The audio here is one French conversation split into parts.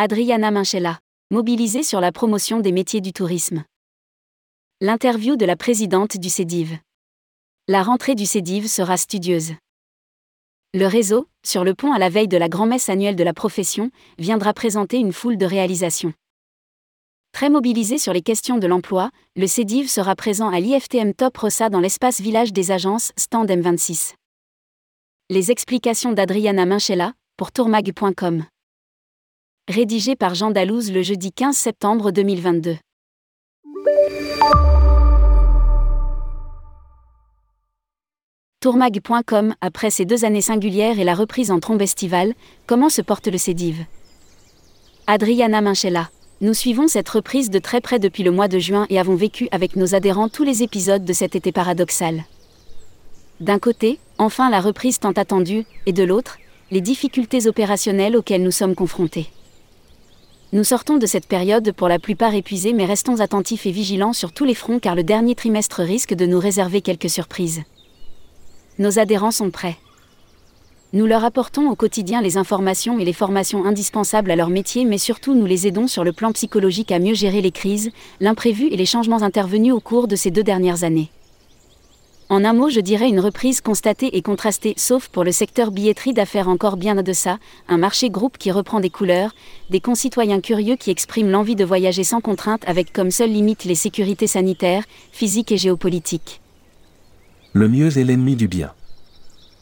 Adriana Minchella, mobilisée sur la promotion des métiers du tourisme. L'interview de la présidente du CEDIV. La rentrée du CEDIV sera studieuse. Le réseau, sur le pont à la veille de la grand-messe annuelle de la profession, viendra présenter une foule de réalisations. Très mobilisé sur les questions de l'emploi, le CEDIV sera présent à l'IFTM Top Rossa dans l'espace village des agences, stand M26. Les explications d'Adriana Minchella, pour tourmag.com. Rédigé par Jean Dalouse le jeudi 15 septembre 2022. Tourmag.com, après ces deux années singulières et la reprise en trombe estivale, comment se porte le CEDIV Adriana Minchella. Nous suivons cette reprise de très près depuis le mois de juin et avons vécu avec nos adhérents tous les épisodes de cet été paradoxal. D'un côté, enfin la reprise tant attendue, et de l'autre, les difficultés opérationnelles auxquelles nous sommes confrontés. Nous sortons de cette période pour la plupart épuisés mais restons attentifs et vigilants sur tous les fronts car le dernier trimestre risque de nous réserver quelques surprises. Nos adhérents sont prêts. Nous leur apportons au quotidien les informations et les formations indispensables à leur métier, mais surtout nous les aidons sur le plan psychologique à mieux gérer les crises, l'imprévu et les changements intervenus au cours de ces deux dernières années. En un mot, je dirais une reprise constatée et contrastée, sauf pour le secteur billetterie d'affaires encore bien de ça, un marché groupe qui reprend des couleurs, des concitoyens curieux qui expriment l'envie de voyager sans contrainte avec comme seule limite les sécurités sanitaires, physiques et géopolitiques. Le mieux est l'ennemi du bien.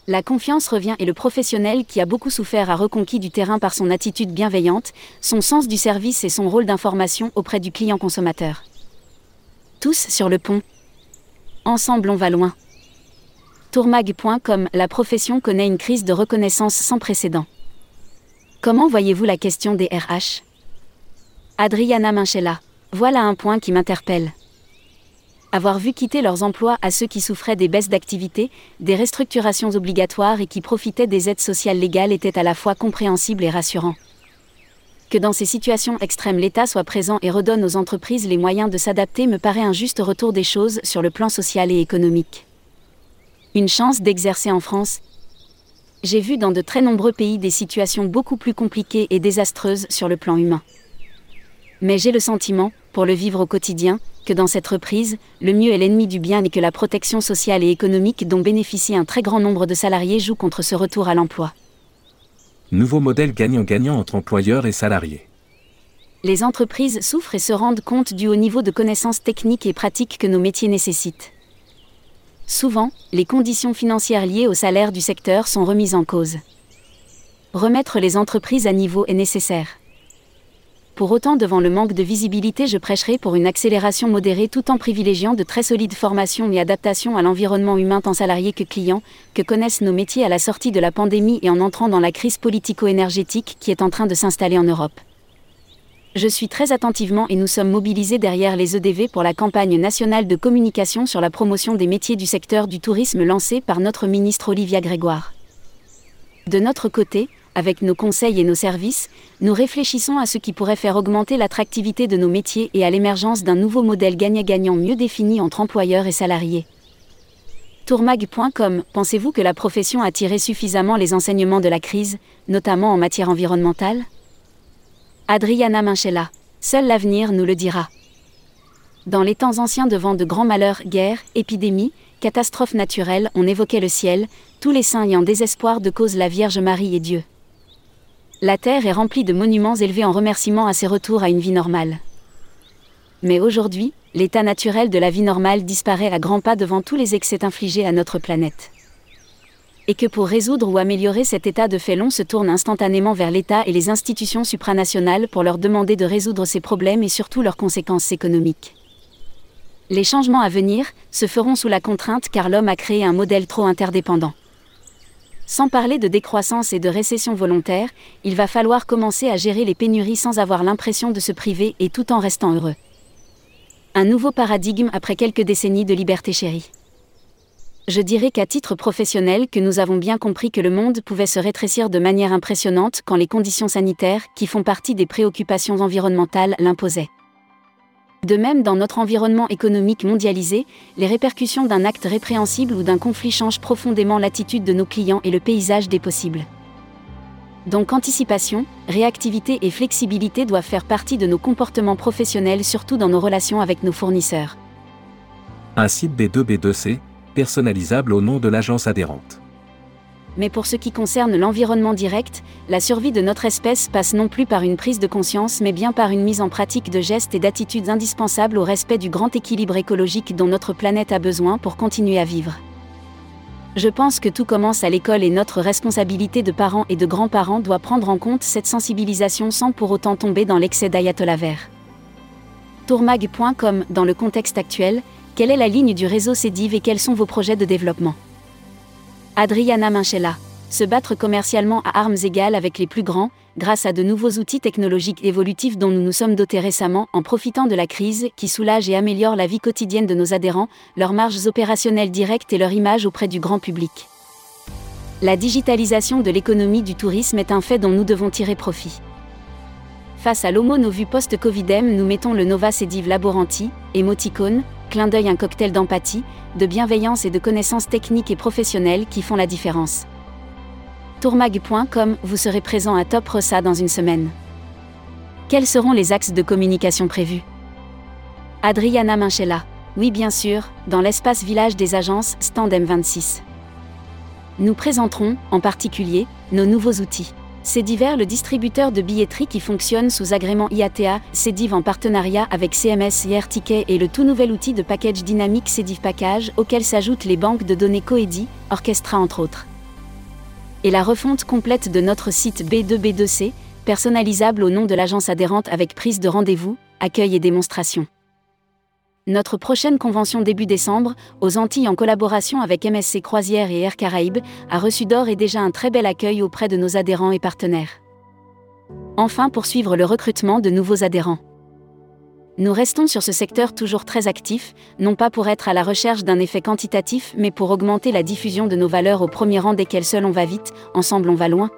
La confiance revient et le professionnel qui a beaucoup souffert a reconquis du terrain par son attitude bienveillante, son sens du service et son rôle d'information auprès du client consommateur. Tous sur le pont. Ensemble on va loin. Tourmag.com La profession connaît une crise de reconnaissance sans précédent. Comment voyez-vous la question des RH Adriana Minchella. Voilà un point qui m'interpelle avoir vu quitter leurs emplois à ceux qui souffraient des baisses d'activité, des restructurations obligatoires et qui profitaient des aides sociales légales était à la fois compréhensible et rassurant. Que dans ces situations extrêmes l'État soit présent et redonne aux entreprises les moyens de s'adapter me paraît un juste retour des choses sur le plan social et économique. Une chance d'exercer en France. J'ai vu dans de très nombreux pays des situations beaucoup plus compliquées et désastreuses sur le plan humain. Mais j'ai le sentiment, pour le vivre au quotidien, que dans cette reprise, le mieux est l'ennemi du bien et que la protection sociale et économique dont bénéficie un très grand nombre de salariés joue contre ce retour à l'emploi. Nouveau modèle gagnant-gagnant entre employeurs et salariés. Les entreprises souffrent et se rendent compte du haut niveau de connaissances techniques et pratiques que nos métiers nécessitent. Souvent, les conditions financières liées au salaire du secteur sont remises en cause. Remettre les entreprises à niveau est nécessaire. Pour autant, devant le manque de visibilité, je prêcherai pour une accélération modérée tout en privilégiant de très solides formations et adaptations à l'environnement humain tant salarié que client, que connaissent nos métiers à la sortie de la pandémie et en entrant dans la crise politico-énergétique qui est en train de s'installer en Europe. Je suis très attentivement et nous sommes mobilisés derrière les EDV pour la campagne nationale de communication sur la promotion des métiers du secteur du tourisme lancée par notre ministre Olivia Grégoire. De notre côté, avec nos conseils et nos services, nous réfléchissons à ce qui pourrait faire augmenter l'attractivité de nos métiers et à l'émergence d'un nouveau modèle gagnant-gagnant mieux défini entre employeurs et salariés. Tourmag.com, pensez-vous que la profession a tiré suffisamment les enseignements de la crise, notamment en matière environnementale? Adriana Minchella, seul l'avenir nous le dira. Dans les temps anciens devant de grands malheurs, guerres, épidémies, catastrophes naturelles, on évoquait le ciel, tous les saints ayant désespoir de cause la Vierge Marie et Dieu. La Terre est remplie de monuments élevés en remerciement à ses retours à une vie normale. Mais aujourd'hui, l'état naturel de la vie normale disparaît à grands pas devant tous les excès infligés à notre planète. Et que pour résoudre ou améliorer cet état de fait l'on se tourne instantanément vers l'État et les institutions supranationales pour leur demander de résoudre ces problèmes et surtout leurs conséquences économiques. Les changements à venir se feront sous la contrainte car l'homme a créé un modèle trop interdépendant. Sans parler de décroissance et de récession volontaire, il va falloir commencer à gérer les pénuries sans avoir l'impression de se priver et tout en restant heureux. Un nouveau paradigme après quelques décennies de liberté chérie. Je dirais qu'à titre professionnel que nous avons bien compris que le monde pouvait se rétrécir de manière impressionnante quand les conditions sanitaires, qui font partie des préoccupations environnementales, l'imposaient. De même, dans notre environnement économique mondialisé, les répercussions d'un acte répréhensible ou d'un conflit changent profondément l'attitude de nos clients et le paysage des possibles. Donc anticipation, réactivité et flexibilité doivent faire partie de nos comportements professionnels, surtout dans nos relations avec nos fournisseurs. Un site B2B2C, personnalisable au nom de l'agence adhérente. Mais pour ce qui concerne l'environnement direct, la survie de notre espèce passe non plus par une prise de conscience mais bien par une mise en pratique de gestes et d'attitudes indispensables au respect du grand équilibre écologique dont notre planète a besoin pour continuer à vivre. Je pense que tout commence à l'école et notre responsabilité de parents et de grands-parents doit prendre en compte cette sensibilisation sans pour autant tomber dans l'excès d'ayatollah vert. Tourmag.com Dans le contexte actuel, quelle est la ligne du réseau CEDIV et quels sont vos projets de développement? Adriana Minchella. Se battre commercialement à armes égales avec les plus grands, grâce à de nouveaux outils technologiques évolutifs dont nous nous sommes dotés récemment en profitant de la crise qui soulage et améliore la vie quotidienne de nos adhérents, leurs marges opérationnelles directes et leur image auprès du grand public. La digitalisation de l'économie du tourisme est un fait dont nous devons tirer profit. Face à l'homo novu post-Covidem, nous mettons le Nova Cediv Laboranti, émoticône, clin d'œil un cocktail d'empathie, de bienveillance et de connaissances techniques et professionnelles qui font la différence. Tourmag.com, vous serez présent à Top Rossa dans une semaine. Quels seront les axes de communication prévus? Adriana Minchella. Oui, bien sûr, dans l'espace village des agences Stand M26. Nous présenterons, en particulier, nos nouveaux outils. C'est divers le distributeur de billetterie qui fonctionne sous agrément IATA, Cediv en partenariat avec CMS Air Ticket et le tout nouvel outil de package dynamique Cediv Package auquel s'ajoutent les banques de données Coedi, Orchestra entre autres. Et la refonte complète de notre site B2B2C, personnalisable au nom de l'agence adhérente avec prise de rendez-vous, accueil et démonstration. Notre prochaine convention début décembre, aux Antilles en collaboration avec MSC Croisière et Air Caraïbes, a reçu d'or et déjà un très bel accueil auprès de nos adhérents et partenaires. Enfin, poursuivre le recrutement de nouveaux adhérents. Nous restons sur ce secteur toujours très actif, non pas pour être à la recherche d'un effet quantitatif, mais pour augmenter la diffusion de nos valeurs au premier rang desquelles seul on va vite, ensemble on va loin.